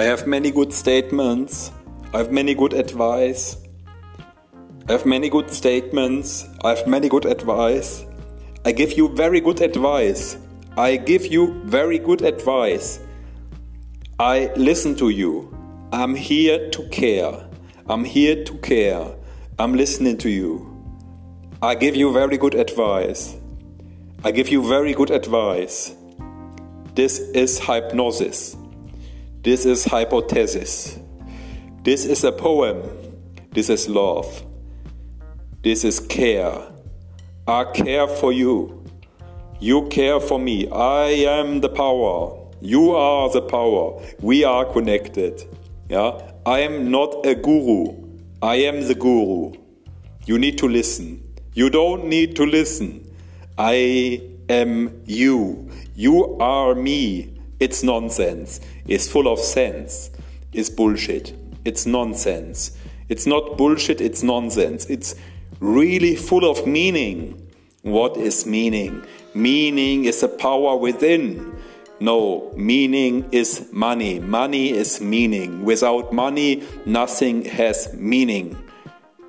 I have many good statements. I have many good advice. I have many good statements. I have many good advice. I give you very good advice. I give you very good advice. I listen to you. I'm here to care. I'm here to care. I'm listening to you. I give you very good advice. I give you very good advice. This is hypnosis. This is hypothesis. This is a poem. This is love. This is care. I care for you. You care for me. I am the power. You are the power. We are connected. Yeah? I am not a guru. I am the guru. You need to listen. You don't need to listen. I am you. You are me. It's nonsense. It's full of sense. It's bullshit. It's nonsense. It's not bullshit, it's nonsense. It's really full of meaning. What is meaning? Meaning is a power within. No, meaning is money. Money is meaning. Without money, nothing has meaning.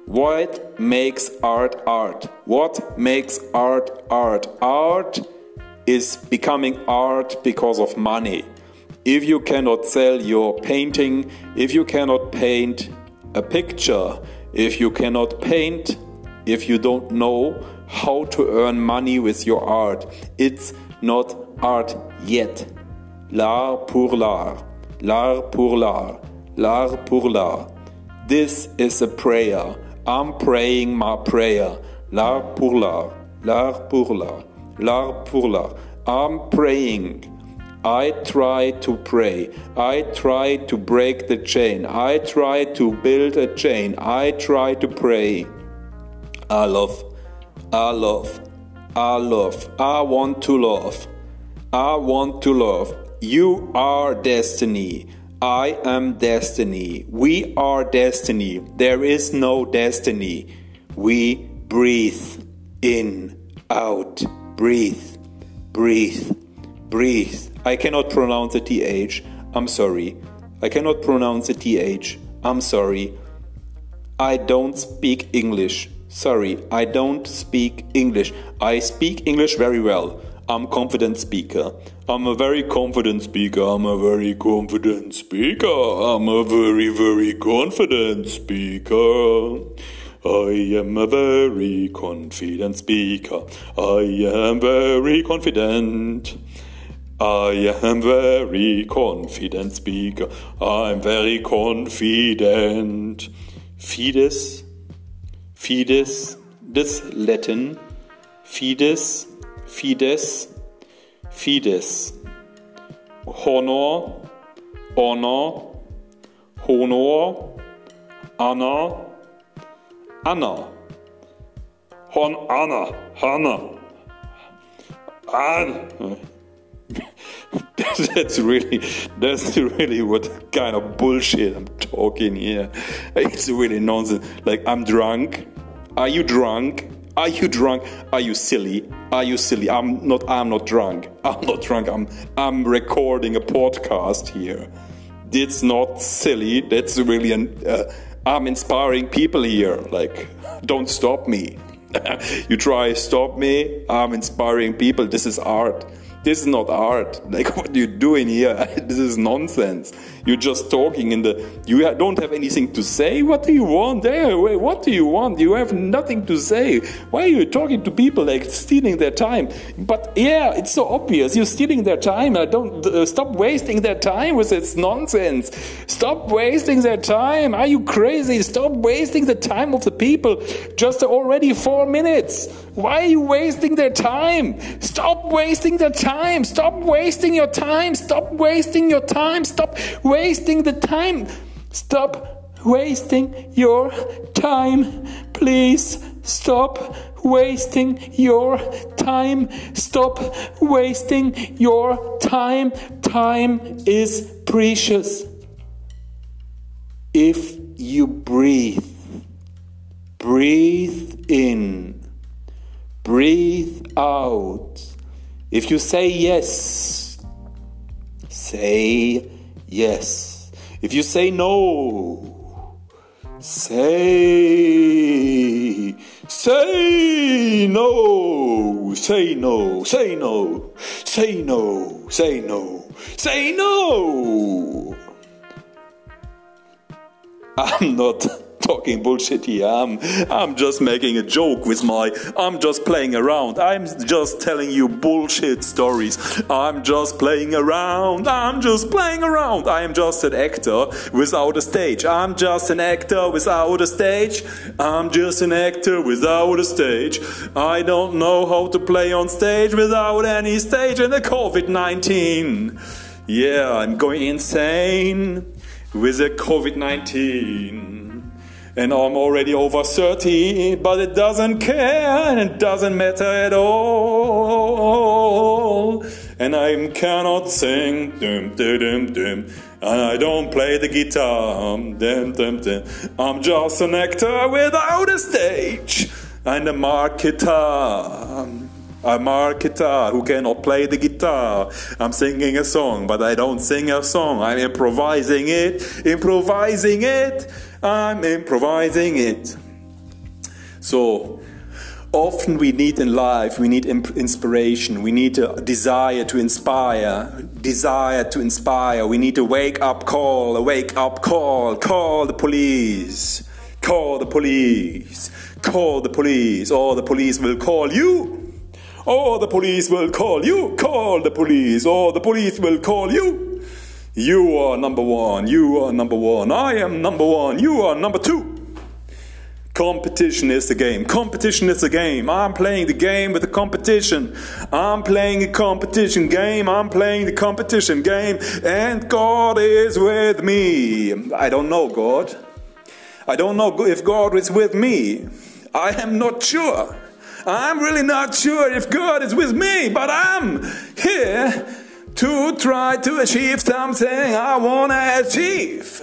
What makes art art? What makes art art? Art is becoming art because of money. If you cannot sell your painting, if you cannot paint a picture, if you cannot paint, if you don't know how to earn money with your art, it's not art yet. L'art pour l'art, l'art pour l'art, l'art pour l'art. This is a prayer. I'm praying my prayer. L'art pour l'art, l'art pour l'art I'm praying. I try to pray. I try to break the chain. I try to build a chain. I try to pray. I love. I love. I love. I want to love. I want to love. You are destiny. I am destiny. We are destiny. There is no destiny. We breathe in, out. Breathe, breathe, breathe. I cannot pronounce the TH. I'm sorry. I cannot pronounce the TH. I'm sorry. I don't speak English. Sorry, I don't speak English. I speak English very well. I'm confident speaker. I'm a very confident speaker. I'm a very confident speaker. I'm a very very confident speaker. I am a very confident speaker. I am very confident. I am very confident speaker. I'm very confident. Fides, fides, this Latin. Fides, fides, fides. Honor, honor, honor, honor. Anna. Hon Anna. Hannah. Anna. that's really that's really what kind of bullshit I'm talking here. It's really nonsense. Like I'm drunk. Are you drunk? Are you drunk? Are you silly? Are you silly? I'm not I'm not drunk. I'm not drunk. I'm I'm recording a podcast here. It's not silly. That's really an uh, I'm inspiring people here. Like, don't stop me. you try stop me. I'm inspiring people. This is art. This is not art. Like what you're doing here, this is nonsense. You're just talking in the. You don't have anything to say. What do you want? There, what do you want? You have nothing to say. Why are you talking to people like stealing their time? But yeah, it's so obvious. You're stealing their time. I don't uh, stop wasting their time with this nonsense. Stop wasting their time. Are you crazy? Stop wasting the time of the people. Just already four minutes. Why are you wasting their time? Stop wasting their time. Stop wasting your time. Stop wasting your time. Stop wasting the time. Stop wasting your time. Please stop wasting your time. Stop wasting your time. Time is precious. If you breathe, breathe in Breathe out. If you say yes, say yes. If you say no, say, say no, say no, say no, say no, say no, say no. I'm not talking bullshit here. I'm, I'm just making a joke with my, I'm just playing around. I'm just telling you bullshit stories. I'm just playing around. I'm just playing around. I am just an actor without a stage. I'm just an actor without a stage. I'm just an actor without a stage. I don't know how to play on stage without any stage in the COVID 19. Yeah, I'm going insane with the COVID 19 and I'm already over 30, but it doesn't care and it doesn't matter at all. And I cannot sing, dum, dum, dum, and I don't play the guitar, um, dum, dum, dum. I'm just an actor without a stage and a marketer. I'm a marketer who cannot play the guitar. I'm singing a song, but I don't sing a song. I'm improvising it, improvising it. I'm improvising it. So, often we need in life, we need inspiration, we need a desire to inspire, desire to inspire. We need a wake up call, a wake up call, call the police, call the police, call the police, or the police will call you. Or the police will call you, call the police, or the police will call you. You are number one. You are number one. I am number one. You are number two. Competition is the game. Competition is the game. I'm playing the game with the competition. I'm playing a competition game. I'm playing the competition game. And God is with me. I don't know God. I don't know if God is with me. I am not sure. I'm really not sure if God is with me, but I'm here to try to achieve something I want to achieve.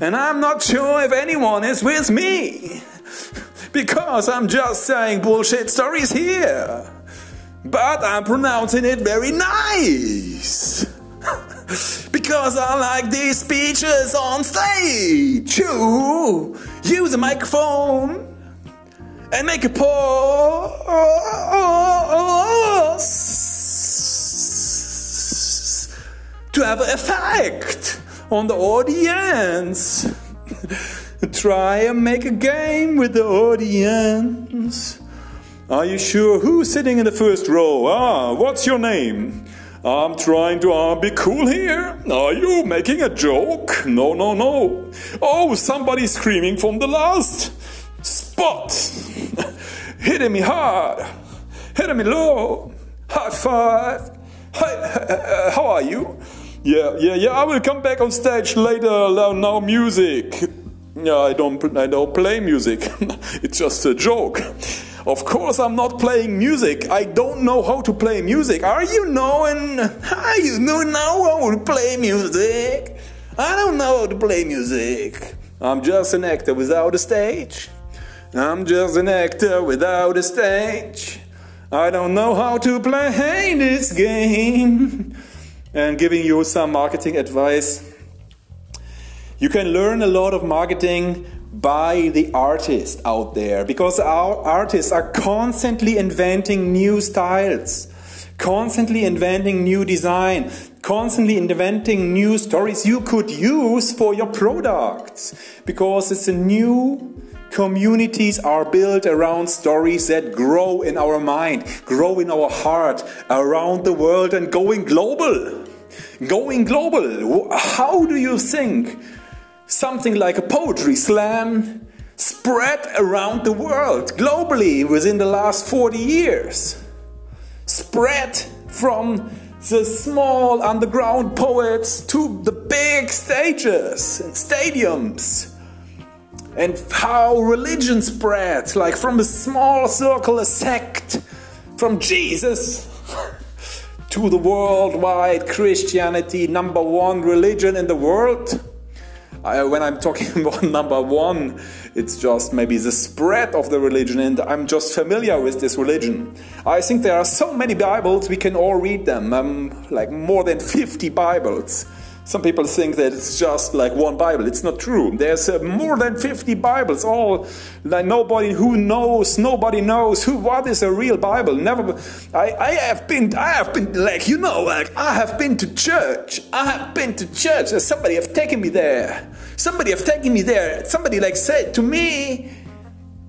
And I'm not sure if anyone is with me because I'm just saying bullshit stories here. But I'm pronouncing it very nice. because I like these speeches on stage. You use a microphone and make a pause to have an effect on the audience. Try and make a game with the audience. Are you sure who's sitting in the first row? Ah, what's your name? I'm trying to uh, be cool here. Are you making a joke? No, no, no. Oh, somebody's screaming from the last spot. Hitting me hard. Hitting me low. High five. Hi, how are you? Yeah, yeah, yeah. I will come back on stage later. Now, music. Yeah, I don't, I don't play music. it's just a joke. Of course, I'm not playing music. I don't know how to play music. Are you knowing? Are you know now how to play music? I don't know how to play music. I'm just an actor without a stage. I'm just an actor without a stage. I don't know how to play this game. And giving you some marketing advice. You can learn a lot of marketing by the artists out there. Because our artists are constantly inventing new styles, constantly inventing new design, constantly inventing new stories you could use for your products. Because it's a new Communities are built around stories that grow in our mind, grow in our heart, around the world, and going global. Going global. How do you think something like a poetry slam spread around the world globally within the last 40 years? Spread from the small underground poets to the big stages and stadiums and how religion spread, like from a small circle, a sect, from Jesus to the worldwide Christianity, number one religion in the world. I, when I'm talking about number one, it's just maybe the spread of the religion, and I'm just familiar with this religion. I think there are so many Bibles, we can all read them, um, like more than 50 Bibles Some people think that it's just like one Bible. It's not true. There's uh, more than 50 Bibles, all like nobody who knows, nobody knows who what is a real Bible. Never I, I have been I have been like you know, like I have been to church. I have been to church. Somebody have taken me there. Somebody have taken me there. Somebody like said to me,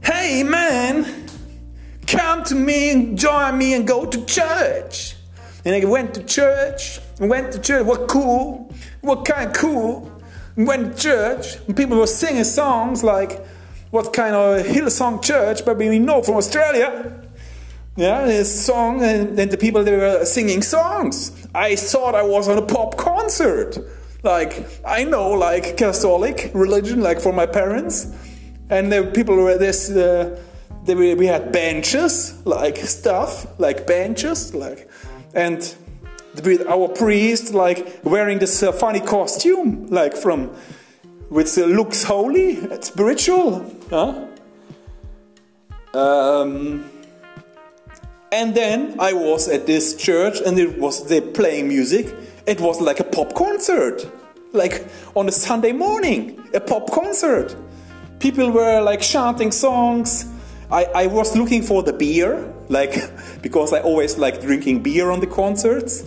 Hey man, come to me and join me and go to church. And I went to church, went to church, what cool what kind of cool. Went to church, and people were singing songs like what kind of Hillsong church, but we know from Australia. Yeah, this song, and, and the people they were singing songs. I thought I was on a pop concert. Like I know, like Catholic religion, like for my parents, and the people were this. Uh, they, we had benches, like stuff, like benches, like, and with our priest like wearing this uh, funny costume like from which uh, looks holy spiritual huh? um, and then i was at this church and it was they playing music. It was like a pop concert like on a sunday morning a pop concert. People were like chanting songs. I, I was looking for the beer like because i always like drinking beer on the concerts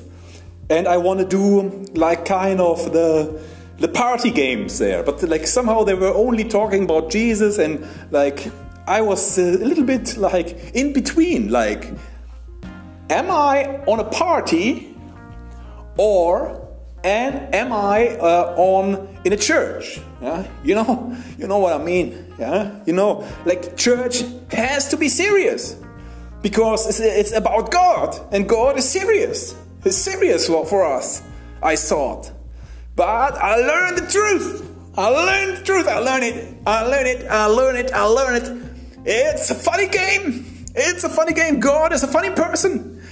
and I want to do like kind of the the party games there. But like somehow they were only talking about Jesus, and like I was a little bit like in between. Like, am I on a party, or and am I uh, on in a church? Yeah, you know, you know what I mean. Yeah, you know, like church has to be serious because it's, it's about God, and God is serious. It's serious what for us, I thought. But I learned the truth. I learned the truth. I learned it. I learned it. I learned it. I learned it. It's a funny game. It's a funny game. God is a funny person.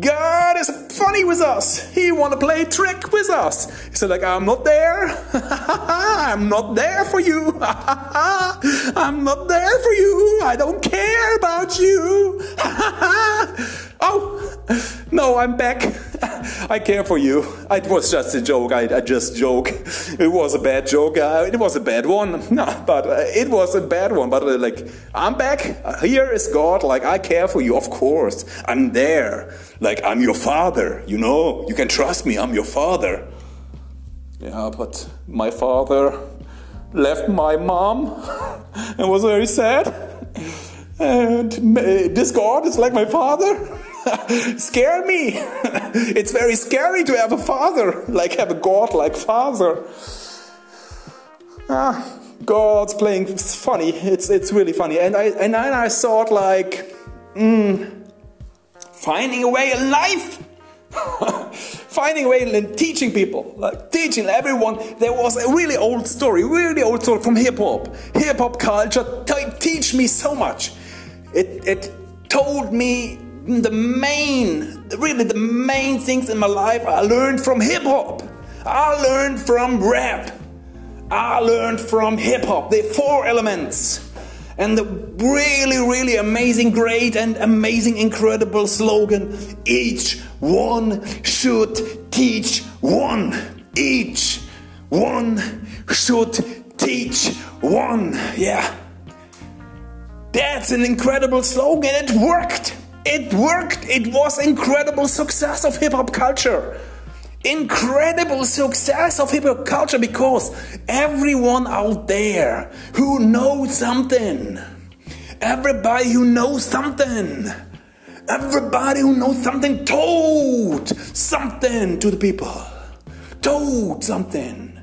God is funny with us. He want to play trick with us. He said, like, I'm not there. I'm not there for you. I'm not there for you. I don't care about you. oh, no, I'm back. I care for you. It was just a joke. I, I just joke. It was a bad joke. Uh, it was a bad one. No, but uh, it was a bad one. But uh, like, I'm back. Here is God. Like, I care for you. Of course, I'm there. Like, I'm your father. You know, you can trust me. I'm your father. Yeah, but my father left my mom and was very sad. And this God is like my father. Scare me. it's very scary to have a father, like have a God like father. Ah, God's playing it's funny. It's it's really funny. And I and then I thought like, mm, finding a way in life. finding a way in teaching people, like teaching everyone. There was a really old story, really old story from hip hop. Hip hop culture t- teach me so much. It it told me the main, really the main things in my life I learned from hip hop. I learned from rap. I learned from hip hop. The four elements. And the really, really amazing, great, and amazing, incredible slogan each one should teach one. Each one should teach one. Yeah. That's an incredible slogan. It worked. It worked. It was incredible success of hip hop culture. Incredible success of hip hop culture because everyone out there who knows something, everybody who knows something, everybody who knows something told something to the people. Told something.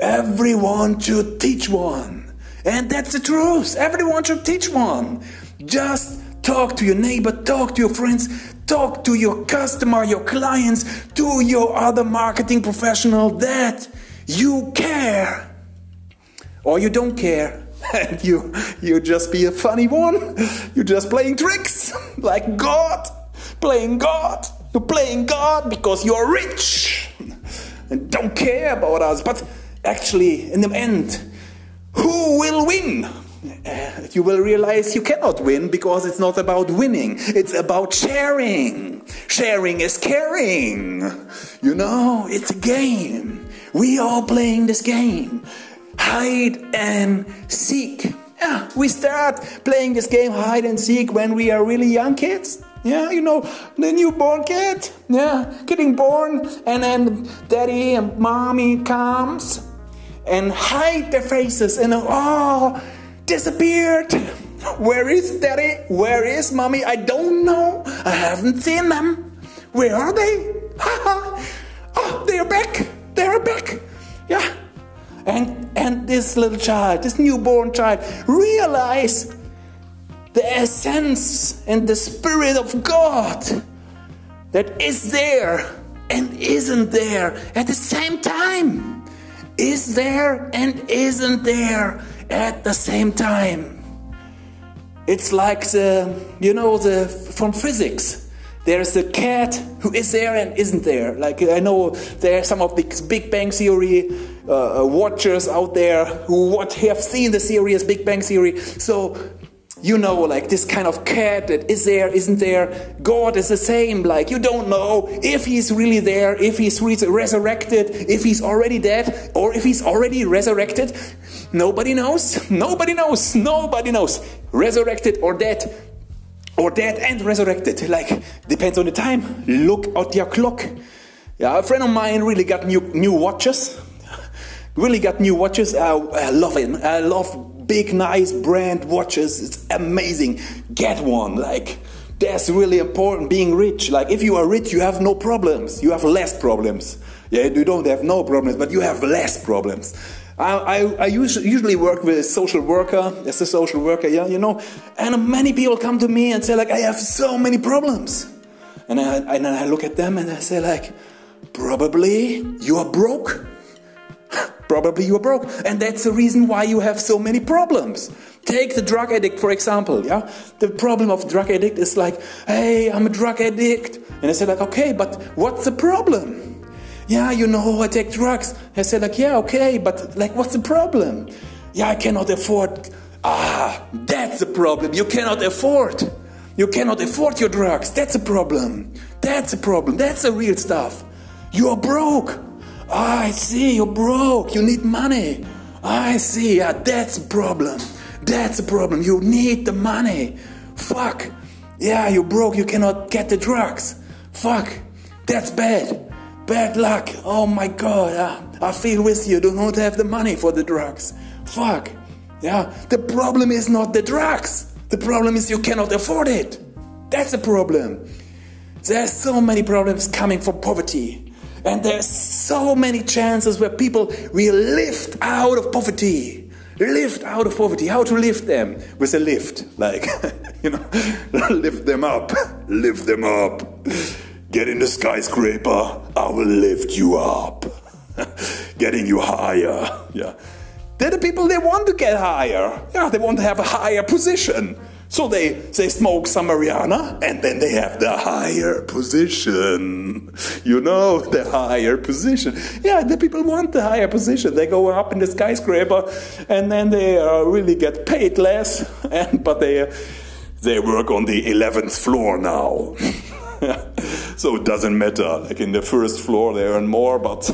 Everyone should teach one. And that's the truth. Everyone should teach one. Just Talk to your neighbor, talk to your friends, talk to your customer, your clients, to your other marketing professional that you care. Or you don't care. And you you just be a funny one. You're just playing tricks like God. Playing God. You're playing God because you're rich and don't care about us. But actually, in the end, who will win? Uh, you will realize you cannot win because it's not about winning, it's about sharing. Sharing is caring. You know, it's a game. we all playing this game, hide and seek. Yeah, we start playing this game hide and seek when we are really young kids. Yeah, you know, the newborn kid, yeah, getting born, and then daddy and mommy comes and hide their faces and oh, disappeared. Where is daddy? Where is mommy? I don't know. I haven't seen them. Where are they? Ha oh, ah, they're back. They're back. Yeah. And and this little child, this newborn child, realize the essence and the spirit of God that is there and isn't there at the same time. Is there and isn't there at the same time. It's like the, you know, the from physics. There's a cat who is there and isn't there. Like I know there are some of the Big Bang Theory uh, watchers out there who what have seen the series Big Bang Theory. So you know, like this kind of cat that is there, isn't there. God is the same. Like, you don't know if he's really there, if he's resurrected, if he's already dead, or if he's already resurrected. Nobody knows. Nobody knows. Nobody knows. Resurrected or dead. Or dead and resurrected. Like, depends on the time. Look at your clock. Yeah, a friend of mine really got new, new watches. really got new watches. Uh, I love it. I love big, nice brand watches. It's amazing. Get one. Like, that's really important being rich. Like, if you are rich, you have no problems. You have less problems. Yeah, you don't have no problems, but you have less problems. I, I, I usually work with a social worker, as a social worker, yeah, you know, and many people come to me and say, like, I have so many problems. And, I, and I look at them and I say, like, probably you are broke. Probably you're broke. And that's the reason why you have so many problems. Take the drug addict, for example. Yeah, the problem of drug addict is like, hey, I'm a drug addict. And I said, like, okay, but what's the problem? Yeah, you know, I take drugs. I said, like, yeah, okay, but like, what's the problem? Yeah, I cannot afford. Ah, that's the problem. You cannot afford. You cannot afford your drugs. That's a problem. That's a problem. That's the real stuff. You are broke. I see, you're broke. You need money. I see. Yeah, that's a problem. That's a problem. You need the money. Fuck. Yeah, you're broke. You cannot get the drugs. Fuck. That's bad. Bad luck. Oh my god. I, I feel with you. Do not have the money for the drugs. Fuck. Yeah. The problem is not the drugs. The problem is you cannot afford it. That's a problem. There are so many problems coming from poverty. And there's so many chances where people will lift out of poverty. Lift out of poverty. How to lift them? With a lift. Like, you know, lift them up. Lift them up. Get in the skyscraper. I will lift you up. Getting you higher. Yeah. They're the people they want to get higher. Yeah, they want to have a higher position. So they, they smoke some marijuana and then they have the higher position. You know, the higher position. Yeah, the people want the higher position. They go up in the skyscraper and then they uh, really get paid less, and, but they, they work on the 11th floor now. so it doesn't matter. Like in the first floor, they earn more, but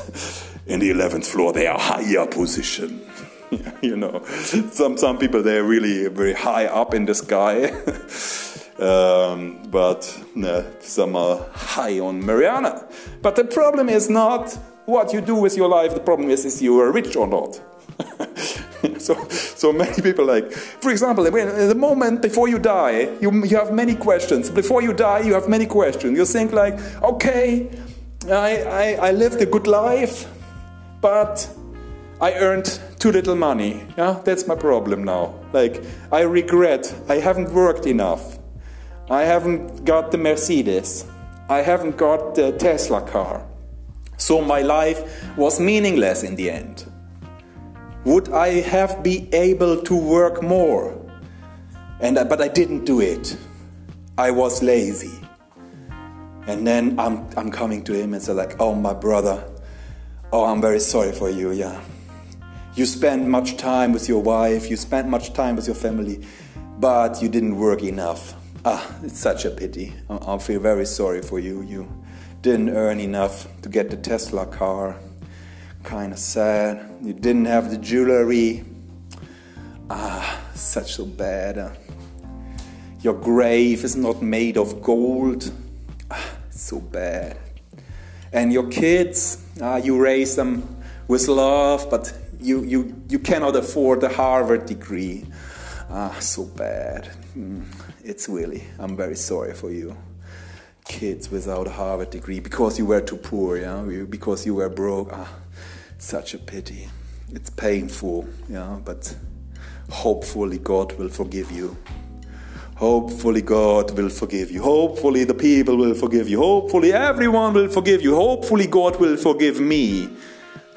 in the 11th floor, they are higher position. you know, some some people they're really very high up in the sky, um, but uh, some are high on Mariana. But the problem is not what you do with your life. The problem is is you are rich or not. so, so many people like, for example, when, the moment before you die, you, you have many questions. Before you die, you have many questions. You think like, okay, I, I, I lived a good life, but I earned too little money. Yeah, that's my problem now. Like, I regret I haven't worked enough. I haven't got the Mercedes. I haven't got the Tesla car. So my life was meaningless in the end. Would I have been able to work more? And but I didn't do it. I was lazy. And then I'm, I'm coming to him and say like, oh my brother, oh I'm very sorry for you, yeah. You spent much time with your wife, you spent much time with your family, but you didn't work enough. Ah, it's such a pity. I, I feel very sorry for you. You didn't earn enough to get the Tesla car. Kind of sad. You didn't have the jewelry. Ah, such so bad. Uh, your grave is not made of gold. Ah, so bad. And your kids, ah, you raise them with love, but you, you, you cannot afford a Harvard degree. Ah, so bad. Mm, it's really, I'm very sorry for you. Kids without a Harvard degree because you were too poor, yeah, because you were broke. Ah, such a pity. It's painful, yeah, but hopefully God will forgive you. Hopefully, God will forgive you. Hopefully, the people will forgive you. Hopefully, everyone will forgive you. Hopefully, God will forgive me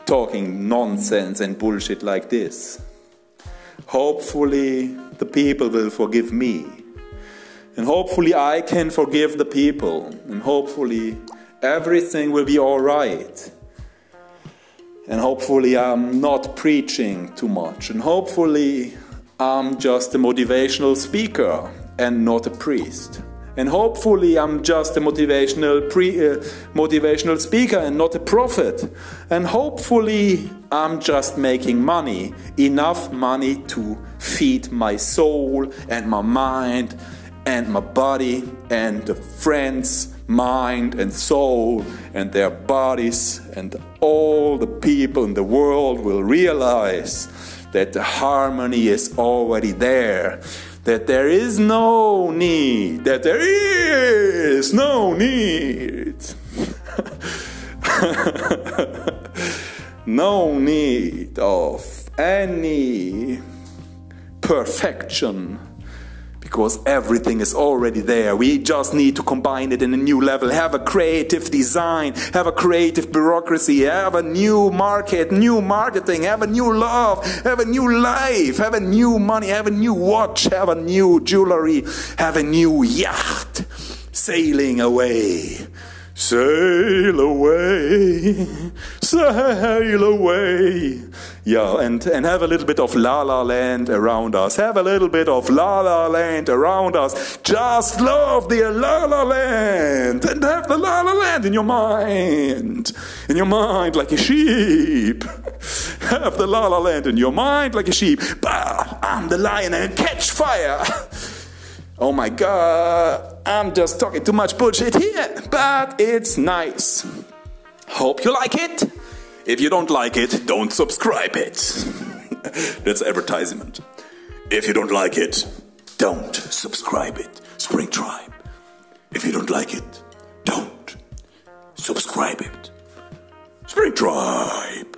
talking nonsense and bullshit like this. Hopefully, the people will forgive me. And hopefully, I can forgive the people. And hopefully, everything will be alright. And hopefully, I'm not preaching too much. And hopefully, I'm just a motivational speaker and not a priest. And hopefully, I'm just a motivational, pre, uh, motivational speaker and not a prophet. And hopefully, I'm just making money, enough money to feed my soul and my mind and my body and the friends' mind and soul and their bodies, and all the people in the world will realize that the harmony is already there that there is no need, that there is no need. no need of any perfection because everything is already there. We just need to combine it in a new level, have a creative design, have a creative bureaucracy, have a new market, new marketing, have a new love, have a new life, have a new money, have a new watch, have a new jewelry, have a new yacht. Sailing away. Sail away, sail away. Yeah, and, and have a little bit of la la land around us. Have a little bit of la la land around us. Just love the la la land and have the la la land in your mind. In your mind like a sheep. have the la la land in your mind like a sheep. Bah, I'm the lion and catch fire. Oh my god, I'm just talking too much bullshit here, but it's nice. Hope you like it. If you don't like it, don't subscribe it. That's advertisement. If you don't like it, don't subscribe it. Spring Tribe. If you don't like it, don't subscribe it. Spring Tribe.